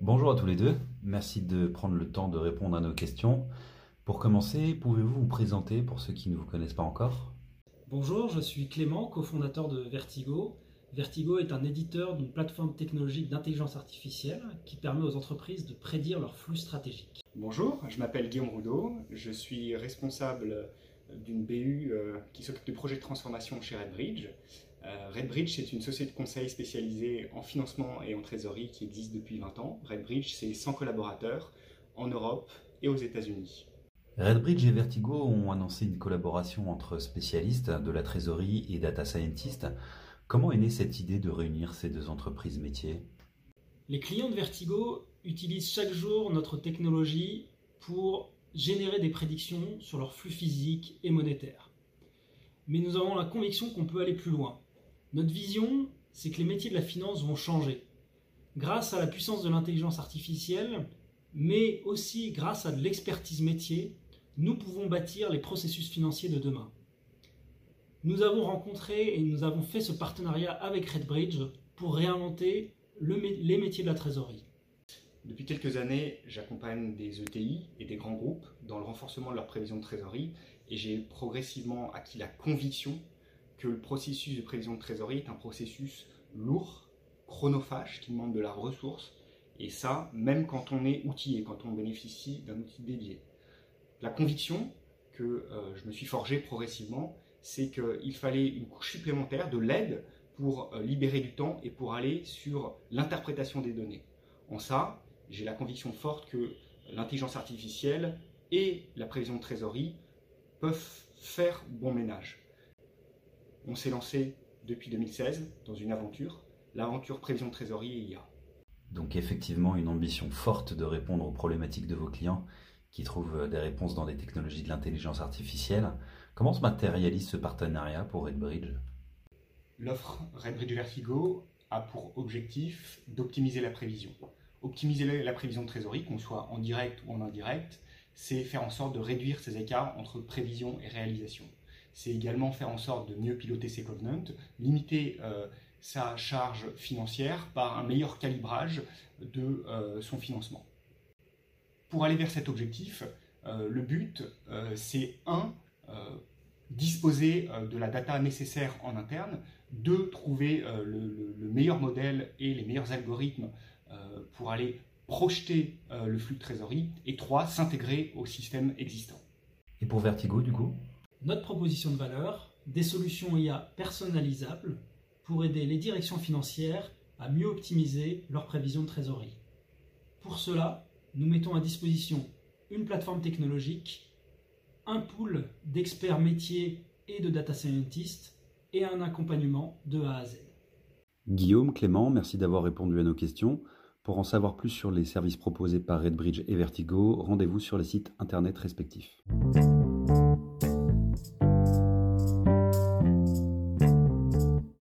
Bonjour à tous les deux, merci de prendre le temps de répondre à nos questions. Pour commencer, pouvez-vous vous présenter pour ceux qui ne vous connaissent pas encore? Bonjour, je suis Clément, cofondateur de Vertigo. Vertigo est un éditeur d'une plateforme technologique d'intelligence artificielle qui permet aux entreprises de prédire leurs flux stratégiques. Bonjour, je m'appelle Guillaume Roudot, je suis responsable d'une BU euh, qui s'occupe de projets de transformation chez Redbridge. Euh, Redbridge, c'est une société de conseil spécialisée en financement et en trésorerie qui existe depuis 20 ans. Redbridge, c'est 100 collaborateurs en Europe et aux États-Unis. Redbridge et Vertigo ont annoncé une collaboration entre spécialistes de la trésorerie et data scientists. Comment est née cette idée de réunir ces deux entreprises métiers? Les clients de Vertigo utilisent chaque jour notre technologie pour générer des prédictions sur leurs flux physiques et monétaires. Mais nous avons la conviction qu'on peut aller plus loin. Notre vision, c'est que les métiers de la finance vont changer. Grâce à la puissance de l'intelligence artificielle, mais aussi grâce à de l'expertise métier, nous pouvons bâtir les processus financiers de demain. Nous avons rencontré et nous avons fait ce partenariat avec Redbridge pour réinventer les métiers de la trésorerie. Depuis quelques années, j'accompagne des ETI et des grands groupes dans le renforcement de leur prévision de trésorerie et j'ai progressivement acquis la conviction que le processus de prévision de trésorerie est un processus lourd, chronophage, qui demande de la ressource et ça, même quand on est outillé, quand on bénéficie d'un outil dédié. La conviction que euh, je me suis forgé progressivement, c'est qu'il fallait une couche supplémentaire de l'aide pour euh, libérer du temps et pour aller sur l'interprétation des données. En ça, j'ai la conviction forte que l'intelligence artificielle et la prévision de trésorerie peuvent faire bon ménage. On s'est lancé depuis 2016 dans une aventure, l'aventure prévision de trésorerie et IA. Donc effectivement une ambition forte de répondre aux problématiques de vos clients qui trouvent des réponses dans des technologies de l'intelligence artificielle. Comment se matérialise ce partenariat pour Redbridge? L'offre Redbridge Vertigo a pour objectif d'optimiser la prévision. Optimiser la prévision de trésorerie, qu'on soit en direct ou en indirect, c'est faire en sorte de réduire ces écarts entre prévision et réalisation. C'est également faire en sorte de mieux piloter ses covenants, limiter euh, sa charge financière par un meilleur calibrage de euh, son financement. Pour aller vers cet objectif, euh, le but, c'est un, disposer de la data nécessaire en interne, deux, trouver le, le, meilleur modèle et les meilleurs algorithmes pour aller projeter euh, le flux de trésorerie, et trois, s'intégrer au système existant. Et pour Vertigo, du coup? Notre proposition de valeur, des solutions IA personnalisables pour aider les directions financières à mieux optimiser leurs prévisions de trésorerie. Pour cela, nous mettons à disposition une plateforme technologique, un pool d'experts métiers et de data scientists et un accompagnement de A à Z. Guillaume, Clément, merci d'avoir répondu à nos questions. Pour en savoir plus sur les services proposés par Redbridge et Vertigo, rendez-vous sur les sites internet respectifs.